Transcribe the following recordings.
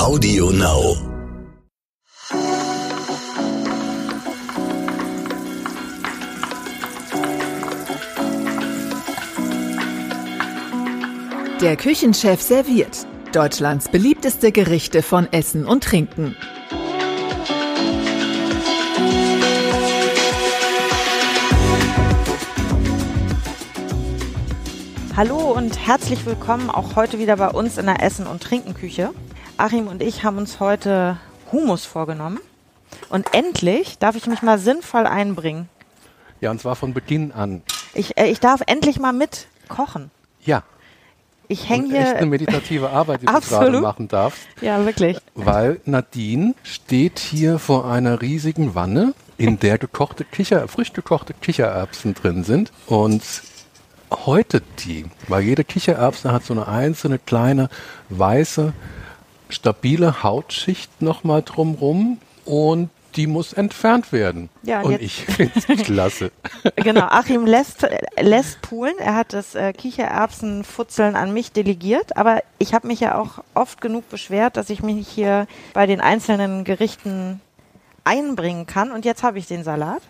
Audio Now. Der Küchenchef serviert Deutschlands beliebteste Gerichte von Essen und Trinken. Hallo und herzlich willkommen auch heute wieder bei uns in der Essen- und Trinkenküche. Achim und ich haben uns heute Humus vorgenommen. Und endlich darf ich mich mal sinnvoll einbringen. Ja, und zwar von Beginn an. Ich, äh, ich darf endlich mal mit kochen. Ja. Ich hänge hier. echt eine meditative Arbeit, die du gerade machen darfst. ja, wirklich. Weil Nadine steht hier vor einer riesigen Wanne, in der gekochte Kicher, frisch gekochte Kichererbsen drin sind. Und häutet die, weil jede Kichererbse hat so eine einzelne kleine weiße, stabile Hautschicht nochmal drumrum und die muss entfernt werden. Ja, und und ich finde es klasse. Genau, Achim lässt, lässt poolen. Er hat das äh, Kichererbsenfutzeln an mich delegiert, aber ich habe mich ja auch oft genug beschwert, dass ich mich hier bei den einzelnen Gerichten einbringen kann. Und jetzt habe ich den Salat.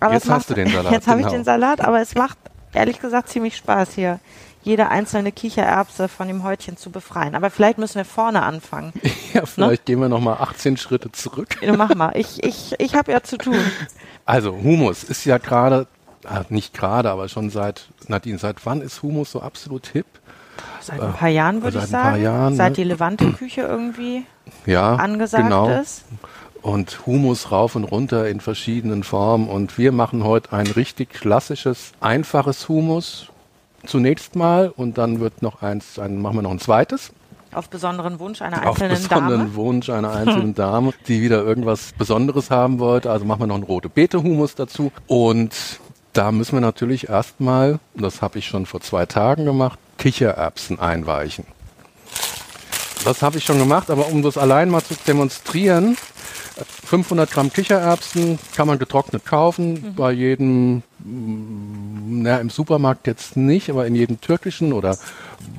Aber Jetzt hast du den Salat, Jetzt habe ich genau. den Salat, aber es macht ehrlich gesagt ziemlich Spaß hier, jede einzelne Kichererbse von dem Häutchen zu befreien. Aber vielleicht müssen wir vorne anfangen. Ja, vielleicht gehen wir nochmal 18 Schritte zurück. Mach mal, ich, ich, ich habe ja zu tun. Also Humus ist ja gerade, äh, nicht gerade, aber schon seit, Nadine, seit wann ist Humus so absolut hip? Seit ein paar Jahren würde seit ich ein paar sagen. Jahren, Seit ne? die Levante-Küche irgendwie Ja, angesagt genau. ist. Und Humus rauf und runter in verschiedenen Formen. Und wir machen heute ein richtig klassisches, einfaches Humus. Zunächst mal und dann wird noch eins, dann machen wir noch ein zweites. Auf besonderen Wunsch einer Auf einzelnen besonderen Dame. Wunsch einer einzelnen Dame, die wieder irgendwas Besonderes haben wollte. Also machen wir noch einen rote Beete Humus dazu. Und da müssen wir natürlich erstmal, das habe ich schon vor zwei Tagen gemacht, Kichererbsen einweichen. Das habe ich schon gemacht, aber um das allein mal zu demonstrieren, 500 Gramm Kichererbsen kann man getrocknet kaufen, bei jedem, mm, na, im Supermarkt jetzt nicht, aber in jedem türkischen oder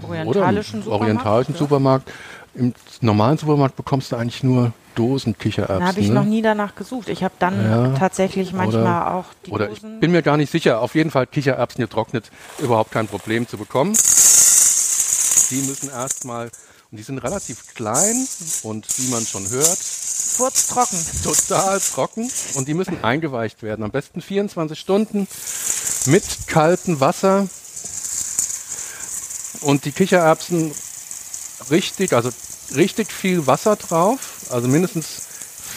Orientalischen oder Supermarkt, orientalischen ja. Supermarkt. Im normalen Supermarkt bekommst du eigentlich nur Dosen Kichererbsen. Da habe ich ne? noch nie danach gesucht. Ich habe dann Ja. tatsächlich manchmal auch die Oder ich Dosen. bin mir gar nicht sicher. Auf jeden Fall Kichererbsen getrocknet, überhaupt kein Problem zu bekommen. Die müssen erstmal, und die sind relativ klein und wie man schon hört, furztrocken. total trocken und die müssen eingeweicht werden. Am besten 24 Stunden mit kaltem Wasser und die Kichererbsen richtig, also richtig viel Wasser drauf, also mindestens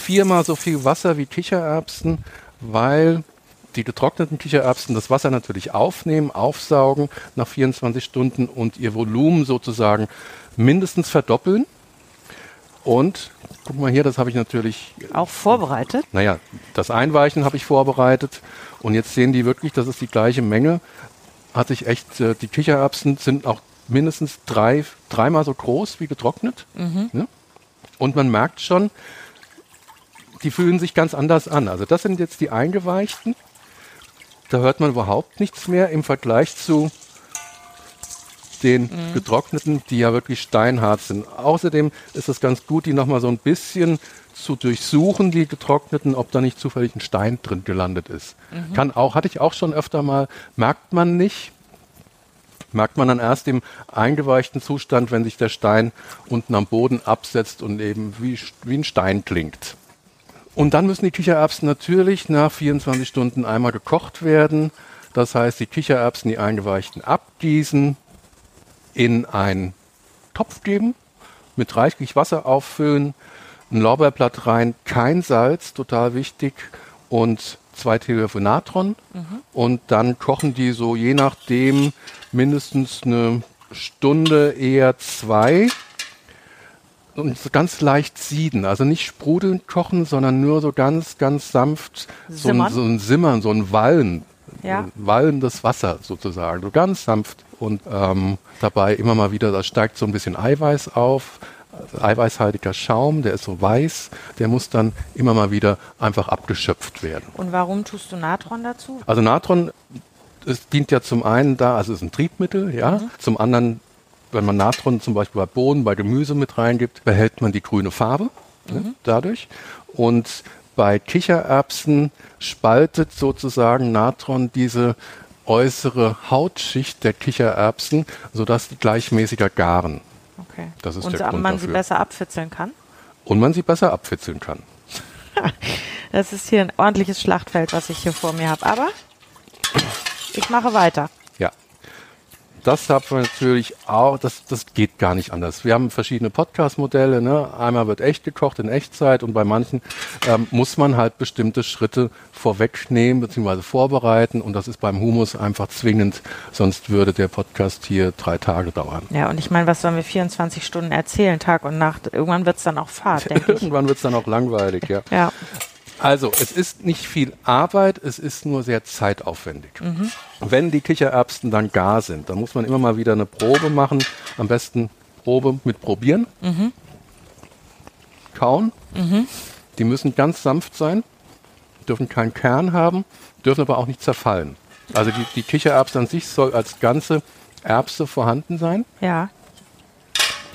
viermal so viel Wasser wie Kichererbsen, weil die getrockneten Kichererbsen das Wasser natürlich aufnehmen, aufsaugen nach 24 Stunden und ihr Volumen sozusagen mindestens verdoppeln. Und guck mal hier, das habe ich natürlich Auch vorbereitet. naja, das Einweichen habe ich vorbereitet und jetzt sehen die wirklich, das ist die gleiche Menge. Hatte ich echt, äh, die Kichererbsen sind auch mindestens drei, dreimal so groß wie getrocknet. Ne? Und man merkt schon, die fühlen sich ganz anders an. Also das sind jetzt die eingeweichten. Da hört man überhaupt nichts mehr im Vergleich zu den getrockneten, die ja wirklich steinhart sind. Außerdem ist es ganz gut, die nochmal so ein bisschen zu durchsuchen, die getrockneten, ob da nicht zufällig ein Stein drin gelandet ist. Kann auch, hatte ich auch schon öfter mal, merkt man nicht. Merkt man dann erst im eingeweichten Zustand, wenn sich der Stein unten am Boden absetzt und eben wie, wie ein Stein klingt. Und dann müssen die Kichererbsen natürlich nach 24 Stunden einmal gekocht werden. Das heißt, die Kichererbsen, die eingeweichten, abgießen, in einen Topf geben, mit reichlich Wasser auffüllen, ein Lorbeerblatt rein, kein Salz, total wichtig, und zwei Teelöffel Natron. Und dann kochen die so je nachdem mindestens eine Stunde, eher zwei. Und so ganz leicht sieden, also nicht sprudelnd kochen, sondern nur so ganz, ganz sanft so ein, so ein Simmern, so ein Wallen, Ja. wallendes Wasser sozusagen, so ganz sanft und ähm, dabei immer mal wieder, da steigt so ein bisschen Eiweiß auf, also eiweißhaltiger Schaum, der ist so weiß, der muss dann immer mal wieder einfach abgeschöpft werden. Und warum tust du Natron dazu? Also Natron es dient ja zum einen da, also es ist ein Triebmittel, ja, zum anderen wenn man Natron zum Beispiel bei Bohnen, bei Gemüse mit reingibt, behält man die grüne Farbe ne, dadurch. Und bei Kichererbsen spaltet sozusagen Natron diese äußere Hautschicht der Kichererbsen, sodass die gleichmäßiger garen. Okay. Das ist Und der Grund man sie dafür. besser abfitzeln kann? Und man sie besser abfitzeln kann. Das ist hier ein ordentliches Schlachtfeld, was ich hier vor mir habe. Aber ich mache weiter. Das hat man natürlich auch, das, das geht gar nicht anders. Wir haben verschiedene Podcast-Modelle. Ne? Einmal wird echt gekocht in Echtzeit und bei manchen ähm, muss man halt bestimmte Schritte vorwegnehmen bzw. vorbereiten und das ist beim Humus einfach zwingend, sonst würde der Podcast hier drei Tage dauern. Ja, und ich meine, was sollen wir 24 Stunden erzählen, Tag und Nacht? Irgendwann wird es dann auch Fahrt, denke ich. Irgendwann wird es dann auch langweilig, ja. Ja. Also, es ist nicht viel Arbeit, es ist nur sehr zeitaufwendig. Wenn die Kichererbsen dann gar sind, dann muss man immer mal wieder eine Probe machen. Am besten Probe mit probieren. Kauen. Die müssen ganz sanft sein, dürfen keinen Kern haben, dürfen aber auch nicht zerfallen. Also die, die Kichererbse an sich soll als ganze Erbse vorhanden sein Ja.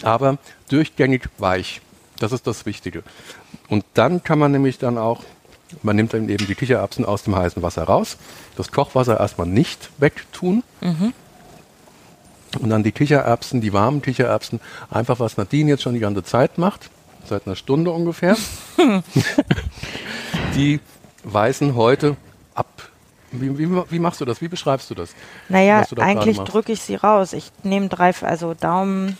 aber durchgängig weich. Das ist das Wichtige. Und dann kann man nämlich dann auch, man nimmt dann eben die Kichererbsen aus dem heißen Wasser raus, das Kochwasser erstmal nicht wegtun. Und dann die Kichererbsen, die warmen Kichererbsen, einfach was Nadine jetzt schon die ganze Zeit macht, seit einer Stunde ungefähr. die weißen heute ab. Wie, wie, wie machst du das? Wie beschreibst du das? Naja, du da eigentlich drücke ich sie raus. Ich nehme drei, also Daumen,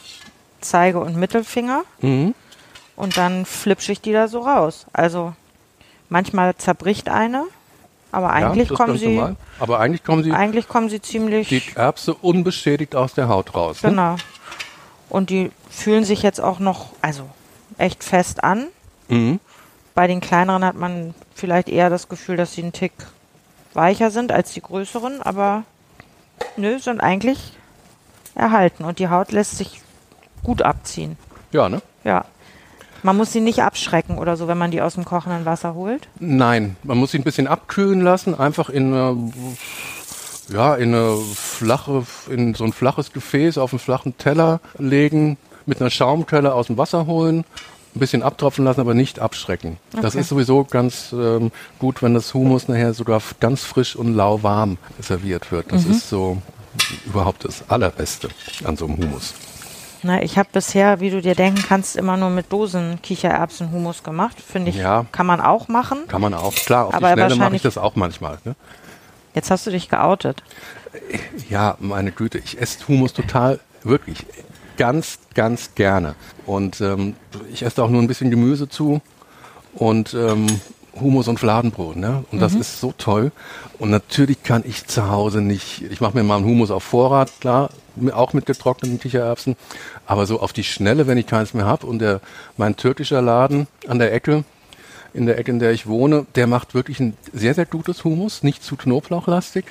Zeige und Mittelfinger Mhm. Und dann flipsche ich die da so raus. Also manchmal zerbricht eine, aber eigentlich ist kommen sie, normal. Aber eigentlich kommen sie eigentlich kommen sie ziemlich, die Erbse unbeschädigt aus der Haut raus. Ne? genau. Und die fühlen sich jetzt auch noch, also echt fest an. Mhm. Bei den kleineren hat man vielleicht eher das Gefühl, dass sie einen Tick weicher sind als die größeren, aber nö, sind eigentlich erhalten und die Haut lässt sich gut abziehen. Ja, ne? Ja. Man muss sie nicht abschrecken oder so, wenn man die aus dem kochenden Wasser holt. Nein, man muss sie ein bisschen abkühlen lassen, einfach in eine, ja, in eine flache, in so ein flaches Gefäß auf einen flachen Teller legen, mit einer Schaumquelle aus dem Wasser holen, ein bisschen abtropfen lassen, aber nicht abschrecken. Das Okay. ist sowieso ganz ähm, gut, wenn das Humus nachher sogar ganz frisch und lauwarm serviert wird. Das ist so überhaupt das Allerbeste an so einem Humus. Na, ich habe bisher, wie du dir denken kannst, immer nur mit Dosen Kichererbsen-Humus gemacht. Finde ich, Ja. kann man auch machen. Kann man auch, klar, auf Aber die Schnelle mache ich das auch manchmal. Ne? Jetzt hast du dich geoutet. Ja, meine Güte, ich esse Humus total, wirklich ganz, ganz gerne. Und ähm, ich esse auch nur ein bisschen Gemüse zu und ähm, Humus und Fladenbrot. Ne? Und das ist so toll. Und natürlich kann ich zu Hause nicht, ich mache mir mal einen Humus auf Vorrat, klar, auch mit getrockneten Kichererbsen. Aber so auf die Schnelle, wenn ich keins mehr habe und der, mein türkischer Laden an der Ecke, in der Ecke, in der ich wohne, der macht wirklich ein sehr, sehr gutes Humus, nicht zu knoblauchlastig.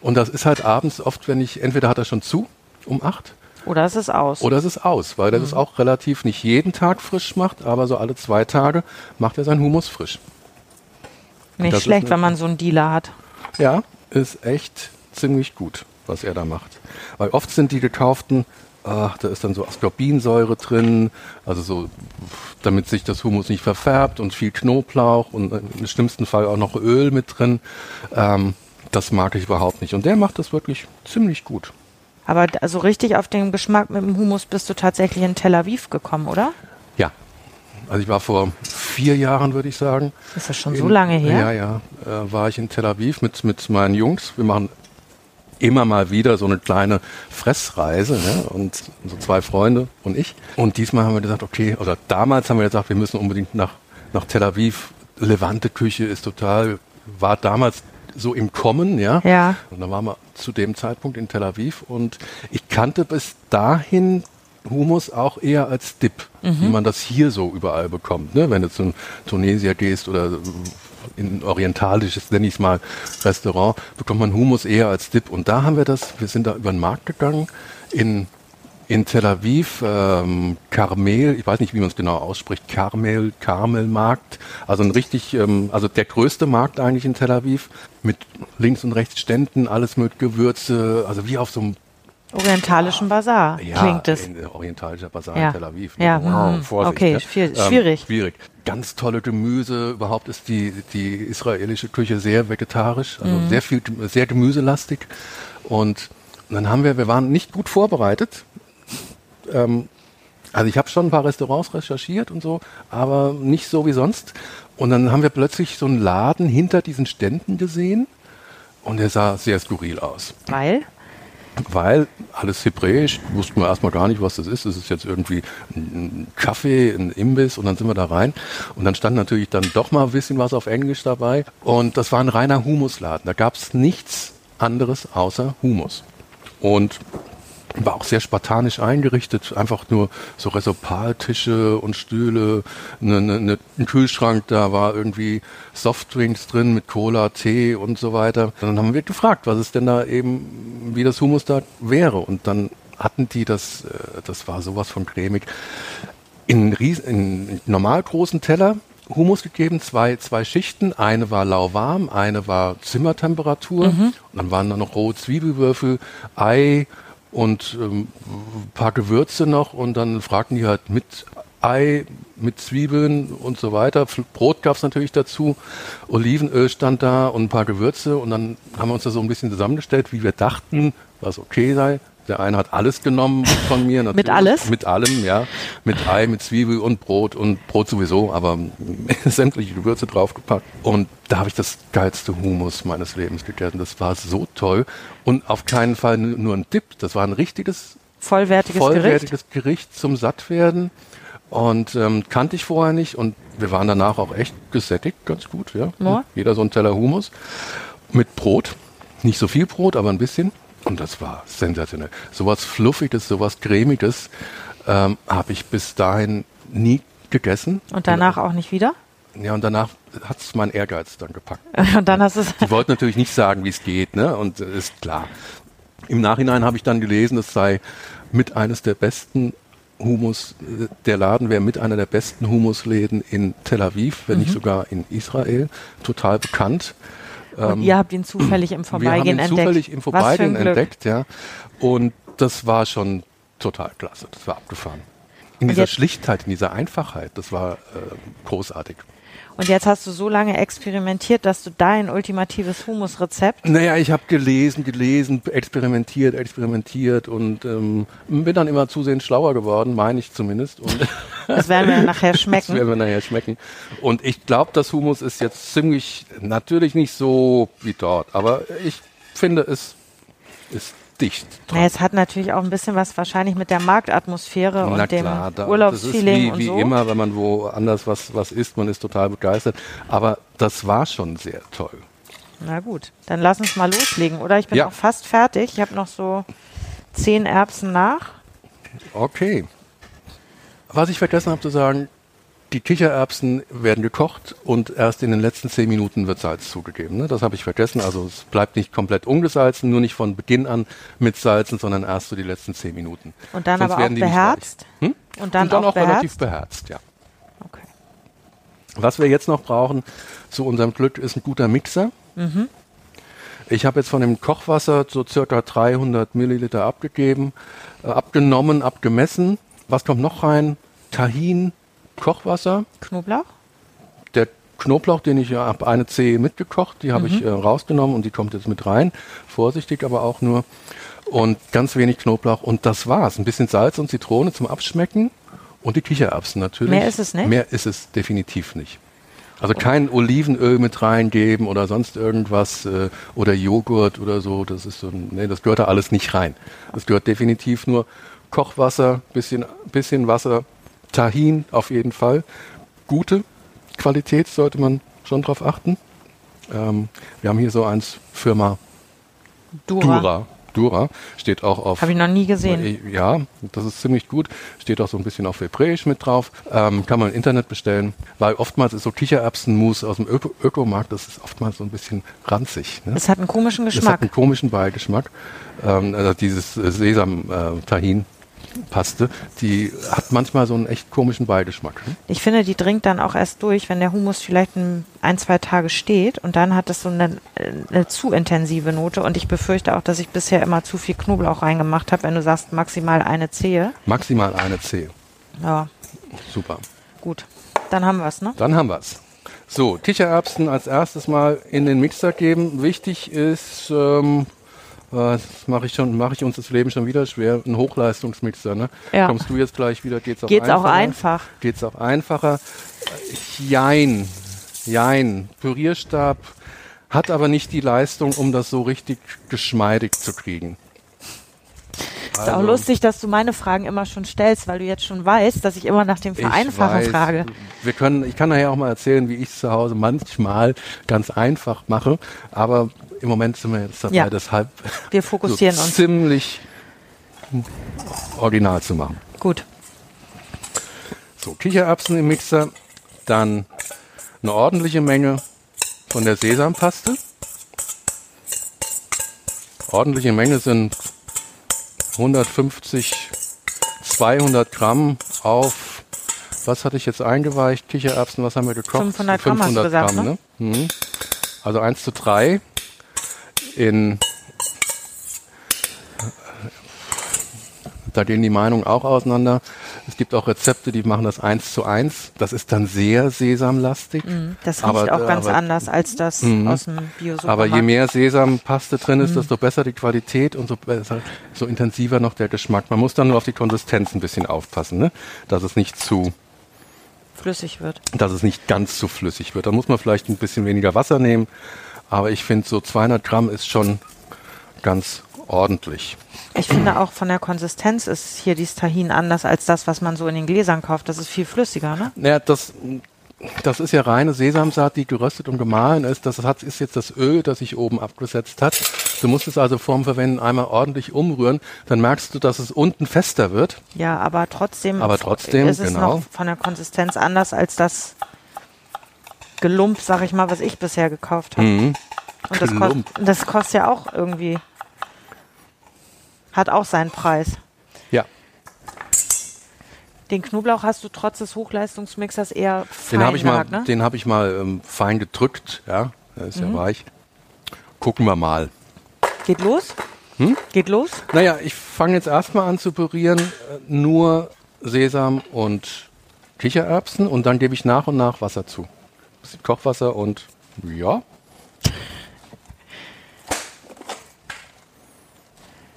Und das ist halt abends oft, wenn ich, entweder hat er schon zu um acht Oder ist es aus? oder es ist aus, weil der das auch relativ nicht jeden Tag frisch macht, aber so alle zwei Tage macht er sein Humus frisch. Nicht schlecht, wenn man so einen Dealer hat. Ja, ist echt ziemlich gut, was er da macht. Weil oft sind die gekauften, ach, da ist dann so Ascorbinsäure drin, also so, damit sich das Humus nicht verfärbt und viel Knoblauch und im schlimmsten Fall auch noch Öl mit drin. Ähm, das mag ich überhaupt nicht. Und der macht das wirklich ziemlich gut. Aber d- also richtig auf den Geschmack mit dem Humus bist du tatsächlich in Tel Aviv gekommen, oder? Ja. Also ich war vor vier Jahren, würde ich sagen. Ist das schon so In- lange her? Ja, ja. Äh, war ich in Tel Aviv mit, mit meinen Jungs. Wir machen immer mal wieder so eine kleine Fressreise. Ne? Und so zwei Freunde und ich. Und diesmal haben wir gesagt, okay, oder damals haben wir gesagt, wir müssen unbedingt nach, nach Tel Aviv. Levante Küche ist total, war damals so im Kommen, ja. Ja. Und dann waren wir zu dem Zeitpunkt in Tel Aviv und ich kannte bis dahin Humus auch eher als Dip, wie man das hier so überall bekommt. Ne? Wenn du zu Tunesier gehst oder in ein orientalisches, nenne ich es mal, Restaurant, bekommt man Humus eher als Dip. Und da haben wir das, wir sind da über den Markt gegangen in, in Tel Aviv, ähm, Carmel, ich weiß nicht, wie man es genau ausspricht, Carmel, Carmelmarkt, also ein richtig, ähm, also der größte Markt eigentlich in Tel Aviv, mit links und rechts Ständen, alles mit Gewürze, also wie auf so einem Orientalischen Bazar Ja, klingt es. orientalischer Basar Ja. in Tel Aviv. ne? Ja, Wow, mhm. Vorsicht, Okay, ne? schwierig. schwierig. Ganz tolle Gemüse. Überhaupt ist die, die israelische Küche sehr vegetarisch, also Mhm. sehr viel, sehr gemüselastig. Und dann haben wir, wir waren nicht gut vorbereitet. Ähm, also ich habe schon ein paar Restaurants recherchiert und so, aber nicht so wie sonst. Und dann haben wir plötzlich so einen Laden hinter diesen Ständen gesehen und der sah sehr skurril aus Weil? Weil alles hebräisch, wussten wir erstmal gar nicht, was das ist. Es ist jetzt irgendwie ein Kaffee, ein Imbiss und dann sind wir da rein. Und dann stand natürlich dann doch mal ein bisschen was auf Englisch dabei. Und das war ein reiner Humusladen. Da gab es nichts anderes außer Humus. Und war auch sehr spartanisch eingerichtet, einfach nur so Resopaltische und Stühle, ne, ne, ne, ein Kühlschrank, da war irgendwie Softdrinks drin mit Cola, Tee und so weiter. Dann haben wir gefragt, was es denn da eben, wie das Hummus da wäre. Und dann hatten die das, äh, das war sowas von cremig, in, ries- in normal großen Teller Hummus gegeben, zwei, zwei Schichten. Eine war lauwarm, eine war Zimmertemperatur. Und dann waren da noch rohe Zwiebelwürfel, Ei und ähm, ein paar Gewürze noch. Und dann fragten die halt mit Ei, mit Zwiebeln und so weiter. Brot gab's natürlich dazu. Olivenöl stand da und ein paar Gewürze. Und dann haben wir uns das so ein bisschen zusammengestellt, wie wir dachten, was okay sei. Der eine hat alles genommen von mir. natürlich. alles? Mit allem, ja. Mit Ei, mit Zwiebel und Brot und Brot sowieso, aber sämtliche Gewürze draufgepackt. Und da habe ich das geilste Humus meines Lebens gegessen. Das war so toll. Und auf keinen Fall nu- nur ein Dip. Das war ein richtiges, Vollwertiges, vollwertiges Gericht. zum Sattwerden. Und ähm, kannte ich vorher nicht. Und wir waren danach auch echt gesättigt, ganz gut, ja. Ja. Jeder so ein Teller Humus. Mit Brot. Nicht so viel Brot, aber ein bisschen. Und das war sensationell. Sowas Fluffiges, sowas Cremiges ähm, habe ich bis dahin nie gegessen. Und danach auch nicht wieder? Ja, und danach hat es mein Ehrgeiz dann gepackt. Und dann hast du es. Die wollten natürlich nicht sagen, wie es geht, ne? Und äh, ist klar. Im Nachhinein habe ich dann gelesen, es sei mit eines der besten Humus, äh, der Laden wäre mit einer der besten Humusläden in Tel Aviv, wenn Mhm. nicht sogar in Israel, total bekannt. Und ihr habt ihn zufällig im Wir haben Vorbeigehen ihn entdeckt. zufällig im Vorbeigehen entdeckt, ja. Und das war schon total klasse. Das war abgefahren. In dieser Schlichtheit, in dieser Einfachheit, das war äh, großartig. Und jetzt hast du so lange experimentiert, dass du dein ultimatives Humusrezept. Naja, ich habe gelesen, gelesen, experimentiert, experimentiert und ähm, bin dann immer zusehends schlauer geworden, meine ich zumindest. Und Das werden wir nachher das schmecken. werden wir nachher schmecken. Und ich glaube, das Humus ist jetzt ziemlich, natürlich nicht so wie dort, aber ich finde, es ist dicht. Ja, es hat natürlich auch ein bisschen was wahrscheinlich mit der Marktatmosphäre und Na dem klar, da, Urlaubsfeeling das ist wie, und wie so. immer, wenn man woanders was, was isst, man ist total begeistert. Aber das war schon sehr toll. Na gut, dann lass uns mal loslegen, oder? Ich bin Ja. auch fast fertig. Ich habe noch so zehn Erbsen nach. Okay. Was ich vergessen habe zu sagen, die Kichererbsen werden gekocht und erst in den letzten zehn Minuten wird Salz zugegeben. Ne? Das habe ich vergessen. Also es bleibt nicht komplett ungesalzen, nur nicht von Beginn an mit Salzen, sondern erst so die letzten zehn Minuten. Und dann Sonst aber auch beherzt. Hm? Und dann, und dann auch, auch, relativ beherzt. beherzt, ja. Okay. Was wir jetzt noch brauchen zu unserem Glück ist ein guter Mixer. Mhm. Ich habe jetzt von dem Kochwasser so circa 300 Milliliter abgegeben, äh, abgenommen, abgemessen. Was kommt noch rein? Tahin, Kochwasser, Knoblauch? der Knoblauch, den ich ja habe, eine Zehe mitgekocht, die habe ich äh, rausgenommen und die kommt jetzt mit rein. Vorsichtig aber auch nur. Und ganz wenig Knoblauch und das war's. Ein bisschen Salz und Zitrone zum Abschmecken und die Kichererbsen natürlich. Mehr ist es nicht? Mehr ist es definitiv nicht. Also kein Olivenöl mit reingeben oder sonst irgendwas äh, oder Joghurt oder so. Das ist so, nee, das gehört da alles nicht rein. Das gehört definitiv nur Kochwasser, bisschen, bisschen Wasser, Tahin auf jeden Fall. Gute Qualität sollte man schon drauf achten. Ähm, wir haben hier so eins Firma Dura. Dura. Dura steht auch auf. Habe ich noch nie gesehen. Ja, das ist ziemlich gut. Steht auch so ein bisschen auf Hebräisch mit drauf. Ähm, kann man im Internet bestellen, weil oftmals ist so Kichererbsenmus aus dem Öko Ökomarkt, das ist oftmals so ein bisschen ranzig. Ne? Es hat einen komischen Das hat Geschmack. einen komischen Beigeschmack. Ähm, also dieses äh, Sesam-Tahin. Paste, die hat manchmal so einen echt komischen Beigeschmack. Ne? Ich finde, die dringt dann auch erst durch, wenn der Humus vielleicht ein, ein zwei Tage steht und dann hat es so eine, eine zu intensive Note und ich befürchte auch, dass ich bisher immer zu viel Knoblauch reingemacht habe, wenn du sagst maximal eine Zehe. Maximal eine Zehe. Ja, Super. gut. Dann haben wir es, ne? Dann haben wir's. So, Kichererbsen als erstes mal in den Mixer geben. Wichtig ist, ähm, äh, das mache ich schon, mache ich uns das Leben schon wieder schwer, ein Hochleistungsmixer. Ne? Ja. Kommst du jetzt gleich wieder? Geht's auch Geht's auch einfacher? einfach. Geht's auch einfacher? Äh, Jein, jein. Pürierstab hat aber nicht die Leistung, um das so richtig geschmeidig zu kriegen. Ist auch lustig, dass du meine Fragen immer schon stellst, weil du jetzt schon weißt, dass ich immer nach dem Vereinfachen weiß, frage. Wir können, ich kann nachher auch mal erzählen, wie ich es zu Hause manchmal ganz einfach mache. Aber im Moment sind wir jetzt dabei, Ja. deshalb Wir fokussieren so uns. ziemlich original zu machen. Gut. So, Kichererbsen im Mixer, dann eine ordentliche Menge von der Sesampaste. Ordentliche Menge sind 150, 200 Gramm auf, was hatte ich jetzt eingeweicht? Kichererbsen, was haben wir gekocht? 500 Gramm hast du gesagt, ne? Mhm. Also 1 zu 3 in da gehen die Meinungen auch auseinander. Es gibt auch Rezepte, die machen das eins zu eins. Das ist dann sehr sesamlastig. Das riecht Aber- auch ganz aber- anders als das Mhm. aus dem bio Aber je mehr Sesampaste drin ist, desto besser die Qualität und so, besser, so intensiver noch der Geschmack. Man muss dann nur auf die Konsistenz ein bisschen aufpassen, ne? dass es nicht zu, flüssig wird. dass es nicht ganz zu flüssig wird. Da muss man vielleicht ein bisschen weniger Wasser nehmen. Aber ich finde, so 200 Gramm ist schon ganz ordentlich. Ich finde auch von der Konsistenz ist hier dieses Tahin anders als das, was man so in den Gläsern kauft. Das ist viel flüssiger, ne? Naja, das, das ist ja reine Sesamsaat, die geröstet und gemahlen ist. Das hat, ist jetzt das Öl, das sich oben abgesetzt hat. Du musst es also vorm Verwenden einmal ordentlich umrühren. Dann merkst du, dass es unten fester wird. Ja, aber trotzdem, Aber trotzdem, ist es genau. noch von der Konsistenz anders als das Gelump, sag ich mal, was ich bisher gekauft habe. Mhm. Und das, kost, das kostet ja auch irgendwie, hat auch seinen Preis. Ja, Den Knoblauch hast du trotz des Hochleistungsmixers eher fein den habe ich mal, ne? den habe ich mal ähm, fein gedrückt. Ja, der ist ja weich. Gucken wir mal. Geht los? Hm? Geht los? Naja, ich fange jetzt erstmal an zu pürieren, äh, nur Sesam und Kichererbsen und dann gebe ich nach und nach Wasser zu. Bisschen Kochwasser und ja,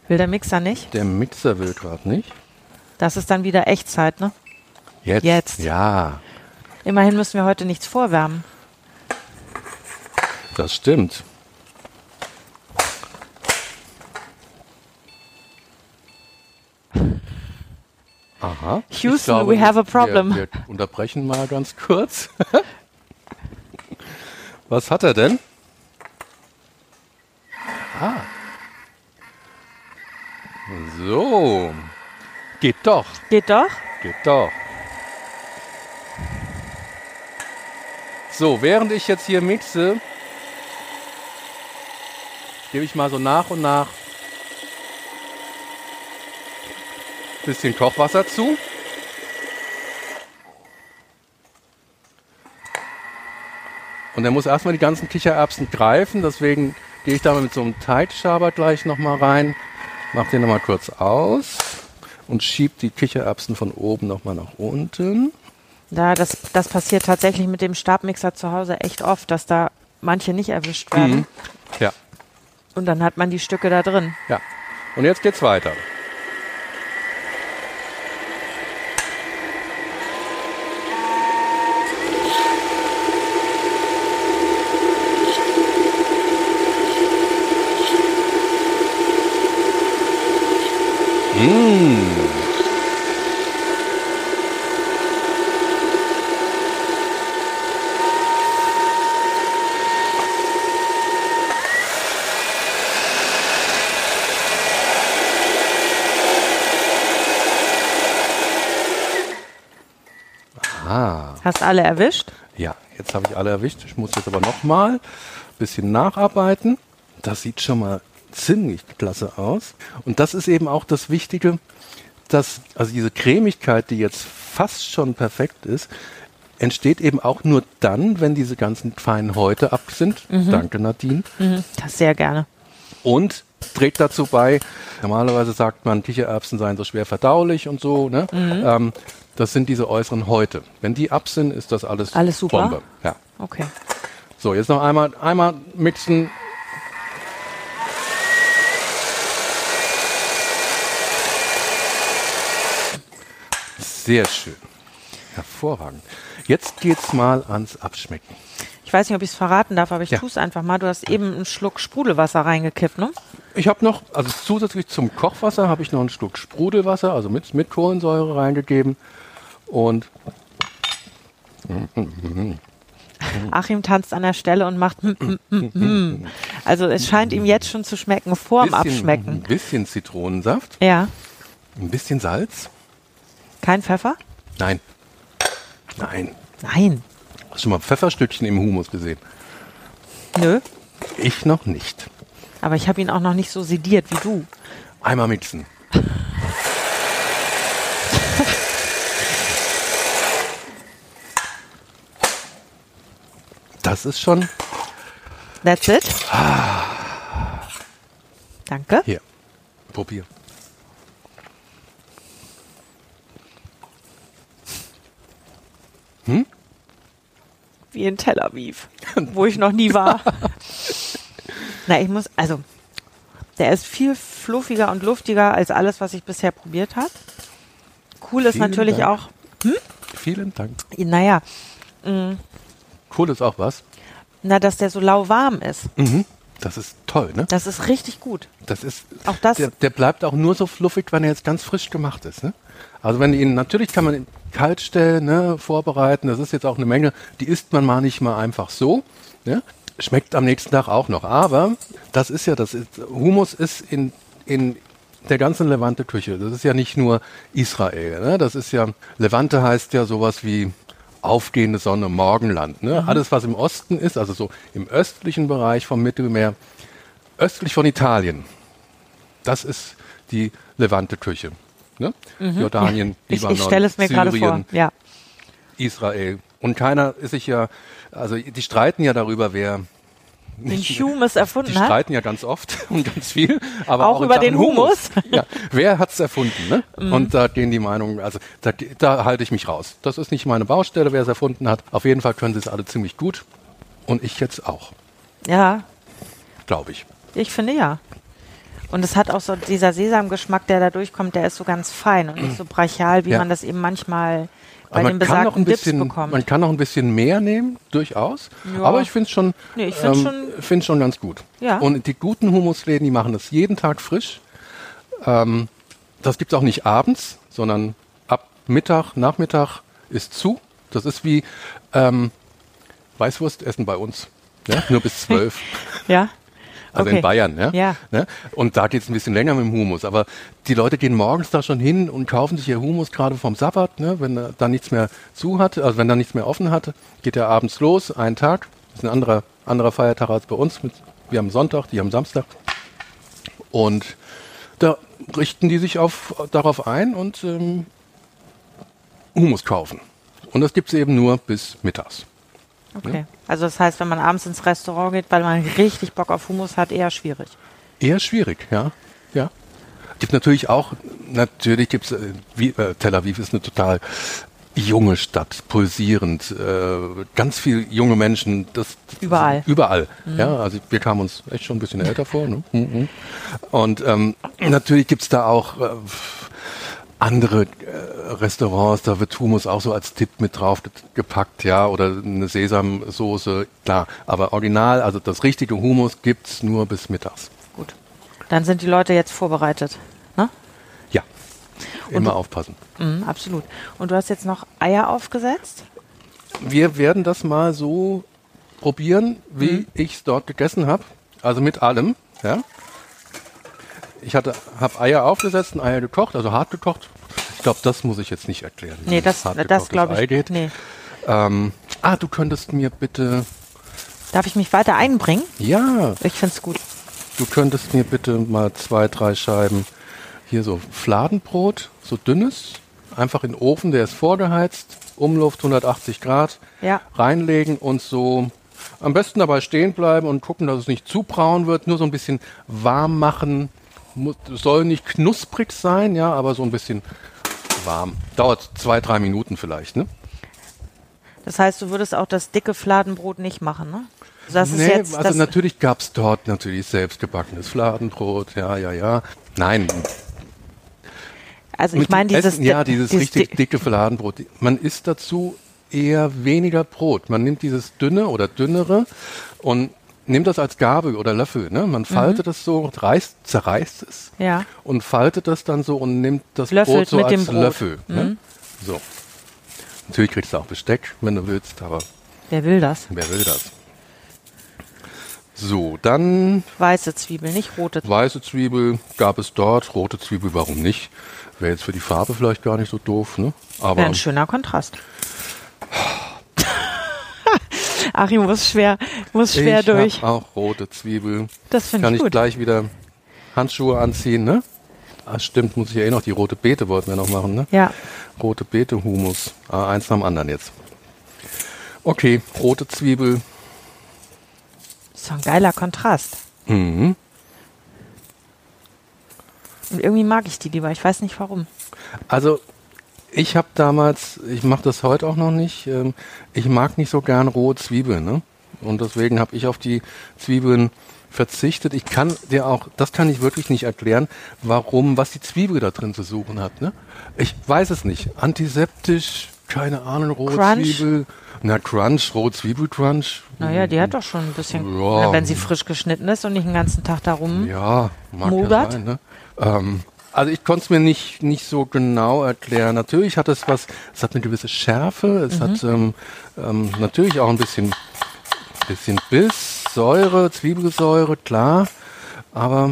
Will der Mixer nicht? der Mixer will gerade nicht. Das ist dann wieder Echtzeit, ne? Jetzt? Jetzt. Ja, Immerhin müssen wir heute nichts vorwärmen. das stimmt. Aha. Houston, we have a problem. Wir, wir unterbrechen mal ganz kurz. Was hat er denn? Ah. So. Geht doch. Geht doch? Geht doch. So, während ich jetzt hier mixe, gebe ich mal so nach und nach bisschen Kochwasser zu. Und er muss erstmal die ganzen Kichererbsen greifen, deswegen gehe ich da mit so einem Teitschaber gleich nochmal rein, mache den nochmal kurz aus und schiebe die Kichererbsen von oben nochmal nach unten. Ja, das, das passiert tatsächlich mit dem Stabmixer zu Hause echt oft, dass da manche nicht erwischt werden. Mhm. Ja, Und dann hat man die Stücke da drin. ja. Und jetzt geht's weiter. Ah, Hast alle erwischt? ja, jetzt habe ich alle erwischt. Ich muss jetzt aber nochmal ein bisschen nacharbeiten. Das sieht schon mal ziemlich klasse aus. Und das ist eben auch das Wichtige. das, also diese Cremigkeit, die jetzt fast schon perfekt ist, entsteht eben auch nur dann, wenn diese ganzen feinen Häute ab sind. Danke, Nadine. Mhm, das sehr gerne. Und trägt dazu bei, normalerweise sagt man, Kichererbsen seien so schwer verdaulich und so. Ne? Ähm, das sind diese äußeren Häute. Wenn die ab sind, ist das alles, Alles super? Bombe. Ja. Okay. So, jetzt noch einmal, einmal mixen. Sehr schön. Hervorragend. Jetzt geht's mal ans Abschmecken. Ich weiß nicht, ob ich es verraten darf, aber ich Ja. tue es einfach mal. Du hast eben einen Schluck Sprudelwasser reingekippt, ne? Ich habe noch, also zusätzlich zum Kochwasser habe ich noch einen Schluck Sprudelwasser, also mit, mit Kohlensäure reingegeben. Und Achim tanzt an der Stelle und macht. mm, mm, mm. Also es scheint ihm jetzt schon zu schmecken, vor dem ein Abschmecken. bisschen Zitronensaft, Ja. ein bisschen Salz. Kein Pfeffer? Nein. Nein. Nein. Hast du mal Pfefferstückchen im Humus gesehen? Nö. Ich noch nicht. Aber ich habe ihn auch noch nicht so sediert wie du. Einmal mixen. Das ist schon That's it. Danke. hier. Probier. Wie in Tel Aviv, wo ich noch nie war. Na, ich muss, also, der ist viel fluffiger und luftiger als alles, was ich bisher probiert habe. Cool ist Vielen natürlich Dank. auch, Vielen Dank. naja, Cool ist auch was. na, dass der so lauwarm ist. Mhm. Das ist toll, ne? Das ist richtig gut. Das ist, Auch das- der, der bleibt auch nur so fluffig, wenn er jetzt ganz frisch gemacht ist. Ne? Also wenn ihn, natürlich kann man kalt stellen, ne, vorbereiten, das ist jetzt auch eine Menge, die isst man mal nicht mal einfach so. Ne? Schmeckt am nächsten Tag auch noch. Aber das ist ja, das ist, Humus ist in, in der ganzen Levante-Küche. Das ist ja nicht nur Israel. Ne? Das ist ja, Levante heißt ja sowas wie aufgehende Sonne, Morgenland. Ne? Alles, was im Osten ist, also so im östlichen Bereich vom Mittelmeer, östlich von Italien, das ist die Levante-Küche. Ne? Jordanien, Mhm. Ich, Libanon, ich stelle es mir gerade vor. Syrien, Ja. Israel. Und keiner ist sich ja, also die streiten ja darüber, wer Den Humus erfunden die hat. streiten ja ganz oft und ganz viel, aber Auch auch, über den Humus. Mhm. Ja, wer hat's erfunden? Ne? Und da gehen die Meinungen, also da, da halte ich mich raus. Das ist nicht meine Baustelle, wer es erfunden hat. Auf jeden Fall können sie es alle ziemlich gut und ich jetzt auch, Ja, glaube ich. ich finde ja. Und es hat auch so dieser Sesamgeschmack, der da durchkommt, der ist so ganz fein und nicht so brachial, wie Ja. man das eben manchmal bei Aber den man kann noch besagten ein Dips bisschen, bekommt. man kann noch ein bisschen mehr nehmen, durchaus. Ja. Aber ich finde es schon, Nee, ich find's ähm, schon- find's schon ganz gut. Ja. Und die guten Humusläden, die machen das jeden Tag frisch. Ähm, das gibt's auch nicht abends, sondern ab Mittag, Nachmittag ist zu. Das ist wie ähm, Weißwurstessen bei uns. Ja? Nur bis zwölf. ja. Also Okay. in Bayern, ja. Ja. Ne? Und da geht's ein bisschen länger mit dem Humus. Aber die Leute gehen morgens da schon hin und kaufen sich ihr Humus gerade vom Sabbat, ne? wenn er da nichts mehr zu hat, also wenn da nichts mehr offen hatte, geht er abends los, einen Tag. Das ist ein anderer, anderer Feiertag als bei uns. Mit, wir haben Sonntag, die haben Samstag. Und da richten die sich auf, darauf ein und ähm, Humus kaufen. Und das gibt's eben nur bis mittags. Okay. Also das heißt, wenn man abends ins Restaurant geht, weil man richtig Bock auf Hummus hat, eher schwierig. Eher schwierig, ja. ja. Gibt natürlich auch, natürlich gibt's, äh, wie, äh, Tel Aviv ist eine total junge Stadt, pulsierend, äh, ganz viel junge Menschen, das Überall. Überall. Ja, also wir kamen uns echt schon ein bisschen älter vor. Ne? Mhm. Und ähm, natürlich gibt's da auch äh, andere äh, Restaurants, da wird Humus auch so als Tipp mit drauf ge- gepackt, ja, oder eine Sesamsoße, klar. Aber original, also das richtige Humus gibt's nur bis mittags. Gut. Dann sind die Leute jetzt vorbereitet. Ne? Ja. Immer du- aufpassen. Mhm, absolut. Und du hast jetzt noch Eier aufgesetzt? Wir werden das mal so probieren, wie ich es dort gegessen habe. Also mit allem, ja. Ich hatte, habe Eier aufgesetzt und Eier gekocht, also hart gekocht. Ich glaube, das muss ich jetzt nicht erklären. Nee, das, das glaube Ei ich. Geht. Nee. Ähm, ah, du könntest mir bitte, Darf ich mich weiter einbringen? ja, Ich finde es gut. du könntest mir bitte mal zwei, drei Scheiben hier so Fladenbrot, so dünnes, einfach in den Ofen, der ist vorgeheizt, Umluft 180 Grad, Ja. reinlegen und so am besten dabei stehen bleiben und gucken, dass es nicht zu braun wird, nur so ein bisschen warm machen. Muss, soll nicht knusprig sein, ja, aber so ein bisschen warm. Dauert zwei, drei Minuten vielleicht, ne? Das heißt, du würdest auch das dicke Fladenbrot nicht machen, ne? Das ist nee, jetzt also das, natürlich gab's dort natürlich selbstgebackenes Fladenbrot, ja, ja, ja. Nein, also ich meine dieses Essen, ja, dieses richtig di- dicke Fladenbrot. Man isst dazu eher weniger Brot. Man nimmt dieses dünne oder dünnere und nimmt das als Gabel oder Löffel. Ne? Mhm. Man faltet das so, reißt, zerreißt es Ja. und faltet das dann so und nimmt das Löffelt Brot so mit als dem Brot. Mhm. Löffel. Ne? So. Natürlich kriegst du auch Besteck, wenn du willst, aber Wer will das? wer will das? So, dann Weiße Zwiebel, nicht rote. weiße Zwiebel gab es dort, rote Zwiebel, warum nicht? Wäre jetzt für die Farbe vielleicht gar nicht so doof, ne? Aber Wäre ein schöner Kontrast. Achim muss schwer, muss schwer ich durch. Auch rote Zwiebel. Das finde Kann ich ich gut. gleich wieder Handschuhe anziehen, ne? Ah, stimmt, muss ich ja eh noch die rote Beete wollten wir noch machen, ne? Ja. Rote Beete, Humus. Ah, eins nach dem anderen jetzt. Okay, rote Zwiebel. Ist doch ein geiler Kontrast. Mhm. Und irgendwie mag ich die lieber. Ich weiß nicht warum. Also ich habe damals, ich mache das heute auch noch nicht, ähm, ich mag nicht so gern rohe Zwiebeln, ne? Und deswegen habe ich auf die Zwiebeln verzichtet. Ich kann dir auch, das kann ich wirklich nicht erklären, warum, was die Zwiebel da drin zu suchen hat, ne? Ich weiß es nicht. Antiseptisch, keine Ahnung, rohe Crunch? Zwiebel. Na, Crunch, rohe Zwiebelcrunch. Naja, die hat doch schon ein bisschen, Ja. wenn sie frisch geschnitten ist und nicht den ganzen Tag da rum. Ja, mag Modert? ja sein, ne? Ähm, also ich konnte es mir nicht, nicht so genau erklären. Natürlich hat es was, es hat eine gewisse Schärfe, es hat ähm, ähm, natürlich auch ein bisschen, bisschen Biss, Säure, Zwiebelsäure, klar. Aber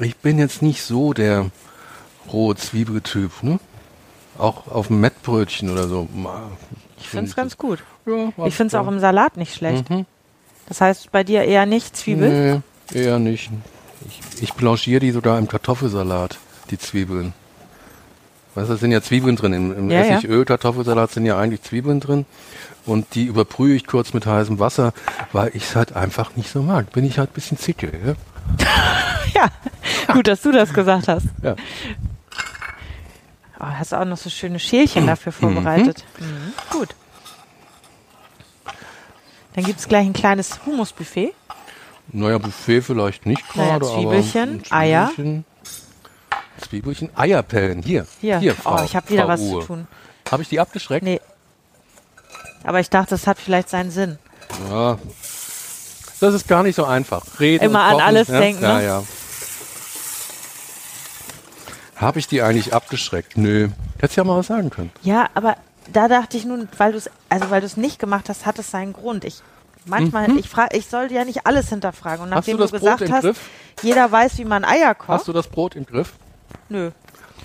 ich bin jetzt nicht so der rohe Zwiebeltyp, ne? Auch auf dem Mettbrötchen oder so. ma- Ich finde es ganz gut. Ja, Ich finde es auch im Salat nicht schlecht. Das heißt bei dir eher nicht Zwiebel? Nee, eher nicht. Ich, ich blanchiere die sogar im Kartoffelsalat, die Zwiebeln. Weißt du, da sind ja Zwiebeln drin. Im, im Ja, ja. Essigöl, Kartoffelsalat sind ja eigentlich Zwiebeln drin. Und die überbrühe ich kurz mit heißem Wasser, weil ich es halt einfach nicht so mag. Bin ich halt ein bisschen zickel. Ja? Ja, gut, dass du das gesagt hast. Ja. Oh, hast auch noch so schöne Schälchen dafür vorbereitet. Mhm. Gut. Dann gibt es gleich ein kleines Humusbuffet. Naja, Buffet vielleicht nicht Naja, gerade, Zwiebelchen, aber Eier. Zwiebelchen, Eierpellen. Hier, Hier, hier oh, Frau, ich habe wieder Frau was Uhr. zu tun. Habe ich die abgeschreckt? Nee. Aber ich dachte, das hat vielleicht seinen Sinn. Ja. Das ist gar nicht so einfach. Reden Immer und an alles ja? denken, Ja, ne? ja. Habe ich die eigentlich abgeschreckt? Nö. Hättest ja mal was sagen können. Ja, aber da dachte ich nun, weil du es, also weil du es nicht gemacht hast, hat es seinen Grund. Ich manchmal, ich frage, ich sollte ja nicht alles hinterfragen. Und Mhm. Hast du nachdem das du, Brot gesagt im hast, Griff? jeder weiß, wie man Eier kocht. Hast du das Brot im Griff? Nö.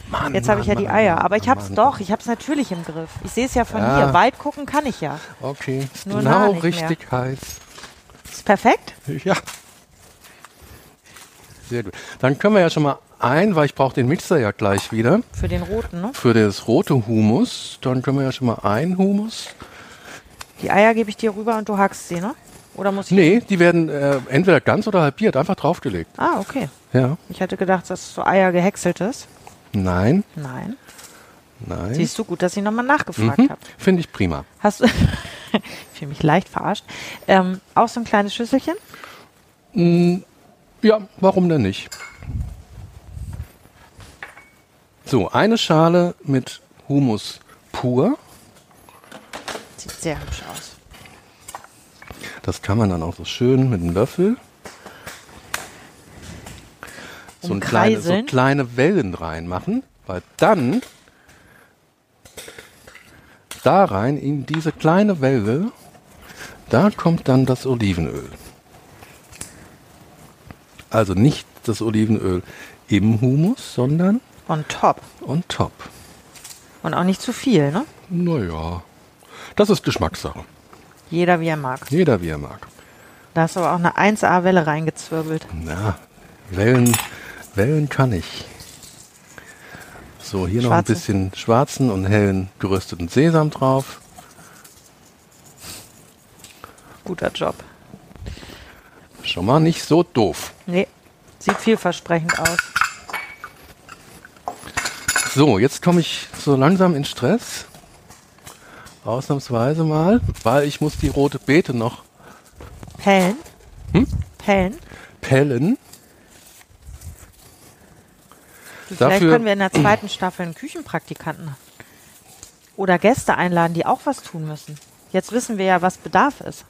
Mann, Jetzt habe ich ja Mann, die Eier, aber ich hab's Mann. doch, ich hab's natürlich im Griff. Ich sehe es ja von Ja. hier. Weit gucken kann ich ja. Okay, ist Nur genau nicht mehr. richtig heiß. Ist perfekt? Ja. Sehr gut. Dann können wir ja schon mal ein, weil ich brauche den Mixer ja gleich wieder Für den roten, ne? für das rote Humus. Dann können wir ja schon mal ein Humus. Die Eier gebe ich dir rüber und du hackst sie, ne? Oder muss ich? Nee, die werden äh, entweder ganz oder halbiert, einfach draufgelegt. Ah, okay. Ja. Ich hätte gedacht, dass so Eier gehäckselt ist. Nein, Nein. nein. Siehst du gut, dass ich nochmal nachgefragt Mhm. habe. Finde ich prima. Hast du. ich fühle mich leicht verarscht. Ähm, auch so ein kleines Schüsselchen. Ja, warum denn nicht? So, eine Schale mit Humus pur. Sieht sehr hübsch aus. Das kann man dann auch so schön mit einem Löffel. So, ein kleine, so kleine Wellen reinmachen, weil dann da rein in diese kleine Welle, da kommt dann das Olivenöl. Also nicht das Olivenöl im Humus, sondern On top. on top. Und auch nicht zu viel, ne? Naja, das ist Geschmackssache. Jeder wie er mag. Jeder wie er mag. Da hast du aber auch eine 1A-Welle reingezwirbelt. Na, Wellen, Wellen kann ich. So, hier noch ein bisschen schwarzen und hellen gerösteten Sesam drauf. Guter Job. Schon mal nicht so doof. Nee, sieht vielversprechend aus. So, jetzt komme ich so langsam in Stress. Ausnahmsweise mal, weil ich muss die rote Beete noch Pellen? Hm? Pellen? pellen. Du, vielleicht Dafür- können wir in der zweiten Staffel einen Küchenpraktikanten oder Gäste einladen, die auch was tun müssen. Jetzt wissen wir ja, was Bedarf ist.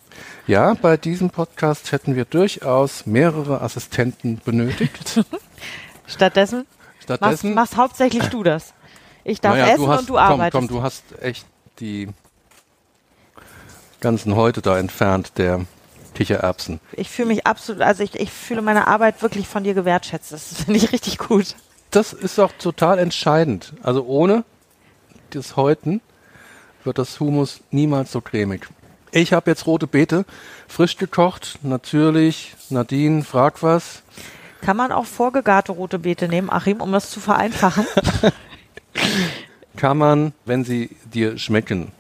Ja, bei diesem Podcast hätten wir durchaus mehrere Assistenten benötigt. Stattdessen machst, Stattdessen, machst hauptsächlich du das. Ich darf naja, essen hast, und du komm, arbeitest. komm, du hast echt die ganzen Häute da entfernt, der Kichererbsen. ich fühle mich absolut, also ich, ich fühle meine Arbeit wirklich von dir gewertschätzt. Das finde ich richtig gut. Das ist auch total entscheidend. Also ohne das Häuten wird das Humus niemals so cremig. Ich habe jetzt rote Beete frisch gekocht, natürlich. Nadine, frag was. Kann man auch vorgegarte rote Beete nehmen, Achim, um das zu vereinfachen? Kann man, wenn sie dir schmecken.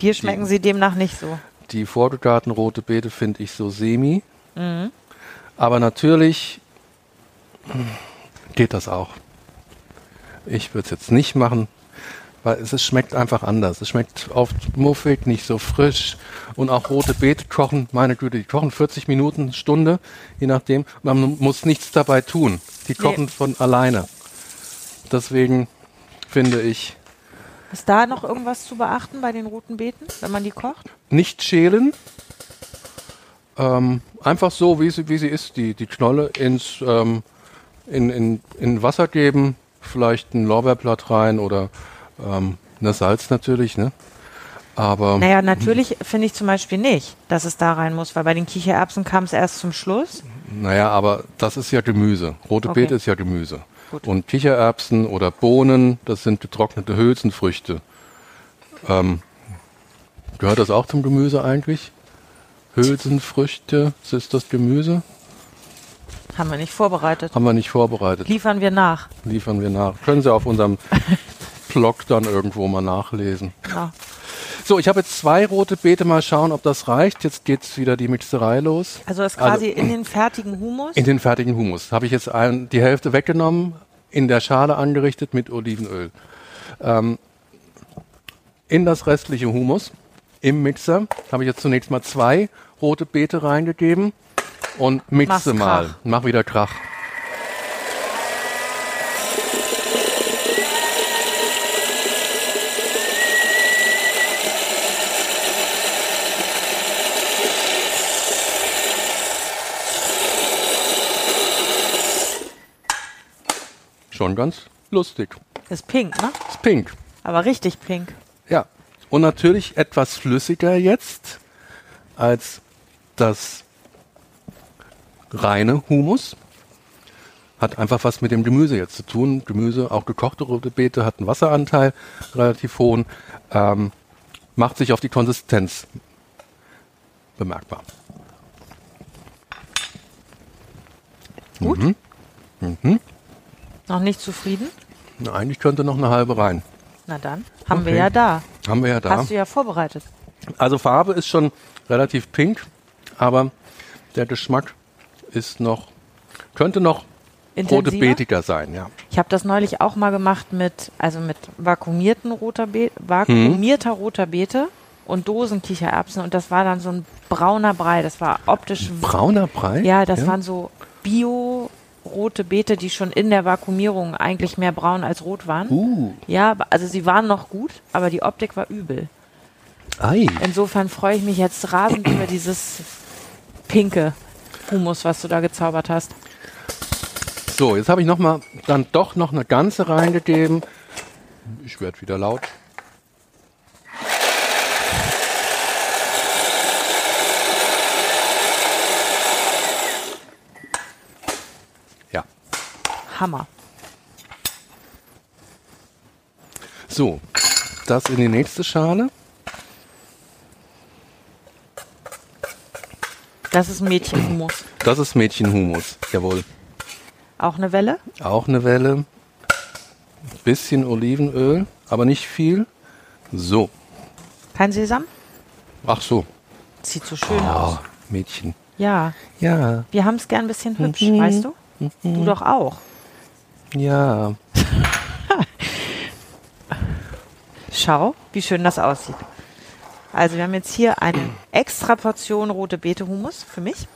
Dir schmecken sie demnach nicht so. Die vorgegarten rote Beete finde ich so semi. Mhm. Aber natürlich geht das auch. Ich würde es jetzt nicht machen, weil es, es schmeckt einfach anders. Es schmeckt oft muffig, nicht so frisch. Und auch rote Beete kochen, meine Güte, die kochen 40 Minuten, Stunde, je nachdem. Man muss nichts dabei tun. Die kochen von alleine. Deswegen finde ich, Ist da noch irgendwas zu beachten bei den roten Beeten, wenn man die kocht? nicht schälen. Ähm, einfach so, wie sie, wie sie ist, die, die Knolle ins, ähm, in, in, in Wasser geben, vielleicht ein Lorbeerblatt rein oder ähm, ne Salz natürlich, ne? Aber Naja, natürlich finde ich zum Beispiel nicht, dass es da rein muss, weil bei den Kichererbsen kam es erst zum Schluss. naja, aber das ist ja Gemüse. Rote Okay. Beete ist ja Gemüse. Gut. Und Kichererbsen oder Bohnen, das sind getrocknete Hülsenfrüchte. Ähm, gehört das auch zum Gemüse eigentlich? Hülsenfrüchte, ist das Gemüse? Haben wir nicht vorbereitet. Haben wir nicht vorbereitet. Liefern wir nach. liefern wir nach. Können Sie auf unserem Blog dann irgendwo mal nachlesen. Ja. So, ich habe jetzt zwei rote Beete. Mal schauen, ob das reicht. Jetzt geht's wieder die Mixerei los. Also ist quasi in den fertigen Humus. In den fertigen Humus habe ich jetzt ein, die Hälfte weggenommen, in der Schale angerichtet mit Olivenöl. Ähm, in das restliche Humus im Mixer habe ich jetzt zunächst mal zwei rote Beete reingegeben und mixe Mach's mal. Krach. Mach wieder Krach. Schon ganz lustig. ist pink, ne? Ist pink. Aber richtig pink. Ja. Und natürlich etwas flüssiger jetzt als das reine Humus. Hat einfach was mit dem Gemüse jetzt zu tun. Gemüse, auch gekochte rote Beete, hat einen Wasseranteil, relativ hohen. Ähm, macht sich auf die Konsistenz bemerkbar. Gut. Mhm. Noch nicht zufrieden? Na, eigentlich könnte noch eine halbe rein. Na dann. Haben wir Okay. ja da. Haben wir ja da. Hast du ja vorbereitet. Also Farbe ist schon relativ pink, aber der Geschmack ist noch, könnte noch rote? Beetiger sein, ja. Ich habe das neulich auch mal gemacht mit, also mit vakuumierten roter Be vakuumierter roter Beete und Dosen Kichererbsen und das war dann so ein brauner Brei. Das war optisch. Brauner Brei? Ja, das waren so Bio rote Beete, die schon in der Vakuumierung eigentlich mehr braun als rot waren. Uh, Ja, also sie waren noch gut, aber die Optik war übel. ei. Insofern freue ich mich jetzt rasend über dieses pinke Humus, was du da gezaubert hast. So, jetzt habe ich noch mal dann doch noch eine ganze reingegeben. Ich werde wieder laut. Hammer. so, das in die nächste Schale. Das ist Mädchenhumus. Das ist Mädchenhumus, jawohl. Auch eine Welle? Auch eine Welle. Bisschen Olivenöl, aber nicht viel. So. Kein Sesam? Ach so. Sieht so schön Oh, aus. Mädchen. Ja, Ja, wir haben es gern ein bisschen hübsch, Mhm. weißt du? Du doch auch. Ja. Schau, wie schön das aussieht. Also wir haben jetzt hier eine extra Portion rote Beete Hummus für mich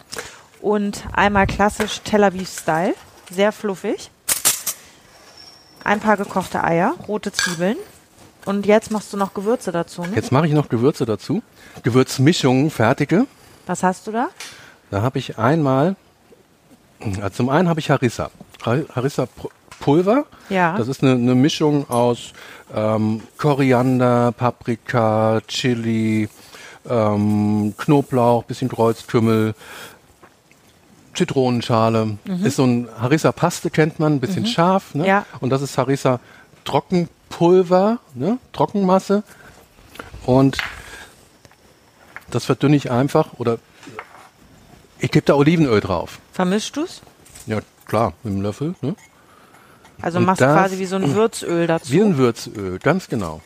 und einmal klassisch Tel Aviv Style, sehr fluffig. Ein paar gekochte Eier, rote Zwiebeln und jetzt machst du noch Gewürze dazu. Ne? Jetzt mache ich noch Gewürze dazu. Gewürzmischungen, fertige. Was hast du da? Da habe ich einmal, also zum einen habe ich Harissa. Har- Harissa Pulver. Ja. Das ist eine, eine Mischung aus ähm, Koriander, Paprika, Chili, ähm, Knoblauch, bisschen Kreuzkümmel, Zitronenschale. Ist so ein Harissa Paste kennt man, ein bisschen scharf. Ne? Ja. Und das ist Harissa Trockenpulver, ne? Trockenmasse. Und das verdünne ich einfach oder ich gebe da Olivenöl drauf. Vermischst du's? Ja, klar, mit dem Löffel. Ne? Also Und machst das- quasi wie so ein Würzöl dazu. Wie ein Würzöl, ganz genau.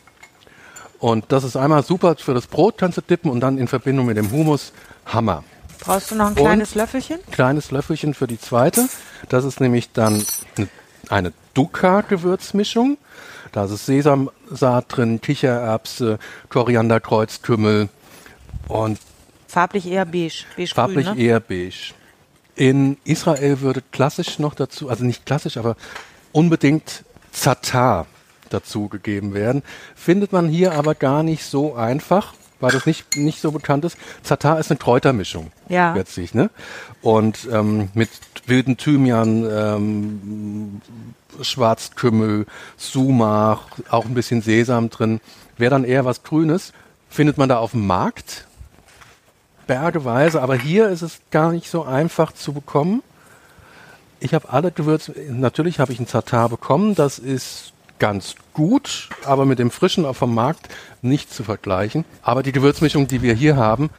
Und das ist einmal super für das Brot, kannst du dippen und dann in Verbindung mit dem Hummus, Hammer. Brauchst du noch ein Und- kleines Löffelchen? Kleines Löffelchen für die zweite. Das ist nämlich dann eine, Dukkha-Gewürzmischung. Da ist Sesamsaat drin, Kichererbse, Koriander, Kreuzkümmel und Farblich eher beige, beige farblich grün, ne? eher beige. In Israel würde klassisch noch dazu, also nicht klassisch, aber unbedingt Zatar dazu gegeben werden. Findet man hier aber gar nicht so einfach, weil das nicht, nicht so bekannt ist. Zatar ist eine Kräutermischung Ja. letztlich. Ne? Und ähm, mit wilden Thymian, ähm, Schwarzkümmel, Sumach, auch ein bisschen Sesam drin. Wäre dann eher was Grünes. Findet man da auf dem Markt bergeweise, aber hier ist es gar nicht so einfach zu bekommen. Ich habe alle Gewürze, natürlich habe ich einen Zatar bekommen, das ist ganz gut, aber mit dem frischen auf dem Markt nicht zu vergleichen. Aber die Gewürzmischung, die wir hier haben,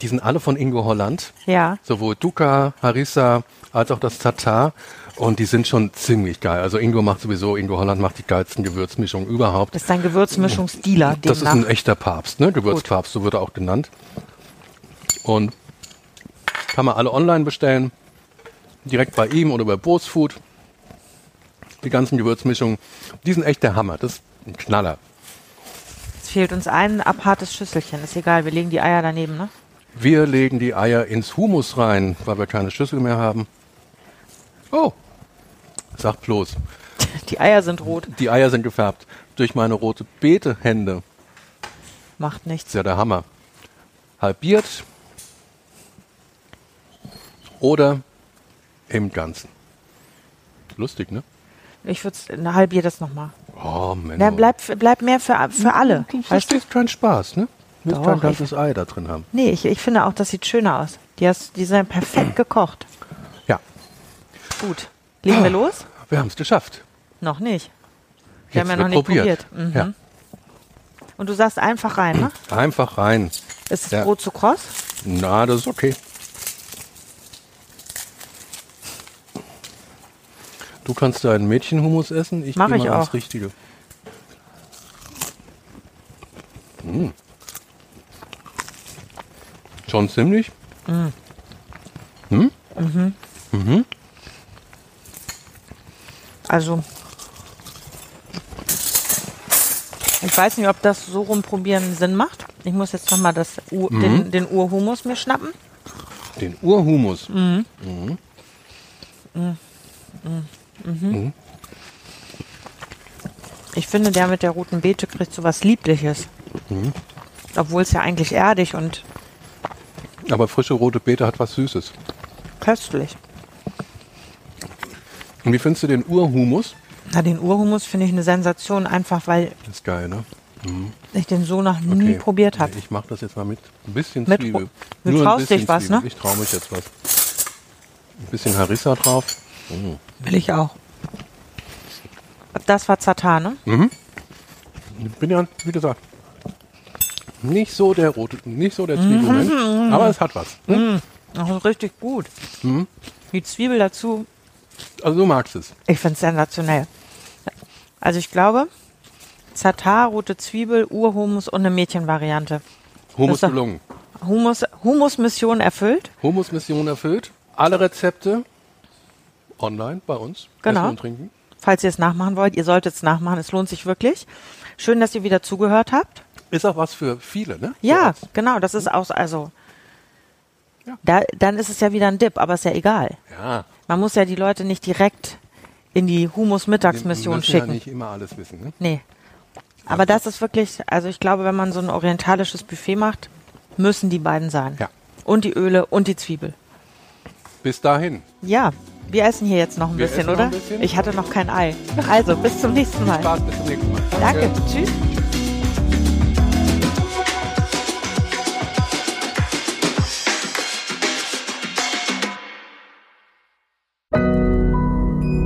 die sind alle von Ingo Holland, Ja. sowohl Dukkha, Harissa als auch das Tatar. Und die sind schon ziemlich geil. Also Ingo macht sowieso, Ingo Holland macht die geilsten Gewürzmischungen überhaupt. Das ist dein Gewürzmischungsdealer, Das ist ein echter Papst, ne? Gewürzpapst, so wird er auch genannt. Und kann man alle online bestellen. Direkt bei ihm oder bei Bose Food. Die ganzen Gewürzmischungen. Die sind echt der Hammer. Das ist ein Knaller. Es fehlt uns ein abhartes Schüsselchen. Ist egal, wir legen die Eier daneben, ne? Wir legen die Eier ins Humus rein, weil wir keine Schüssel mehr haben. Oh, sag bloß. Die Eier sind rot. Die Eier sind gefärbt durch meine rote Beete-Hände. Macht nichts. ist ja der Hammer. Halbiert oder im Ganzen. Lustig, ne? Ich würde halbier das nochmal. Oh, Menno. Ja, bleibt bleib mehr für, für alle. Du verstehst keinen Spaß, ne? Willst Doch, kein ich- ganzes Ei da drin haben. Nee, ich, ich finde auch, das sieht schöner aus. Die, hast, die sind perfekt gekocht. Ja, Gut. Legen wir los? wir haben es geschafft. Noch nicht. Wir Jetzt haben ja noch nicht probiert. Mhm. Ja, Und du sagst einfach rein, ne? einfach rein. Ist das Ja. Brot zu kross? Na, das ist okay. Du kannst deinen Mädchenhummus essen, ich Mach gehe ich mal auch. Richtige. Mm. Schon ziemlich? Also. Ich weiß nicht, ob das so rumprobieren Sinn macht. Ich muss jetzt nochmal Ur, Mhm. den, den Urhumus mir schnappen. Den Urhumus. Ich finde, der mit der roten Beete kriegt so was Liebliches. Mhm. Obwohl es ja eigentlich erdig und Aber frische rote Beete hat was Süßes. köstlich. Und wie findest du den Urhumus? Na, den Urhumus finde ich eine Sensation, einfach weil Das ist geil, ne? ich den so noch nie Okay. probiert habe. Ich mache das jetzt mal mit ein bisschen Mit Zwiebel. Du traust dich was, Zwiebel. ne? Ich traue mich jetzt was. Ein bisschen Harissa drauf. Will ich auch. Das war Zatar, ne? Ich bin ja, wie gesagt, nicht so der rote, nicht so der Zwiebelmensch, Mhm. aber es hat was. Ne? Das ist richtig gut. Mhm. Die Zwiebel dazu, Also du magst es. ich finde es sensationell. Also ich glaube, Zatar, rote Zwiebel, Urhumus und eine Mädchenvariante. Doch- gelungen. Humus, Humusmission erfüllt. Hummus-Mission erfüllt. Alle Rezepte online bei uns. Genau. Essen und trinken. Falls ihr es nachmachen wollt, ihr solltet es nachmachen, es lohnt sich wirklich. Schön, dass ihr wieder zugehört habt. Ist auch was für viele, ne? Ja, So genau, das ist auch, also, Ja. da, dann ist es ja wieder ein Dip, aber ist ja egal. Ja. Man muss ja die Leute nicht direkt in die Humus-Mittagsmission schicken. ja nicht immer alles wissen, ne? Nee. Aber das ist wirklich, also ich glaube, wenn man so ein orientalisches Buffet macht, müssen die beiden sein. Ja. Und die Öle und die Zwiebel. Bis dahin. Ja, wir essen hier jetzt noch ein Wir bisschen, oder? ein bisschen. Ich hatte noch kein Ei. Also, bis zum nächsten Mal. Spaß, bis zum nächsten Mal. Danke. Tschüss.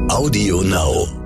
Audio Now.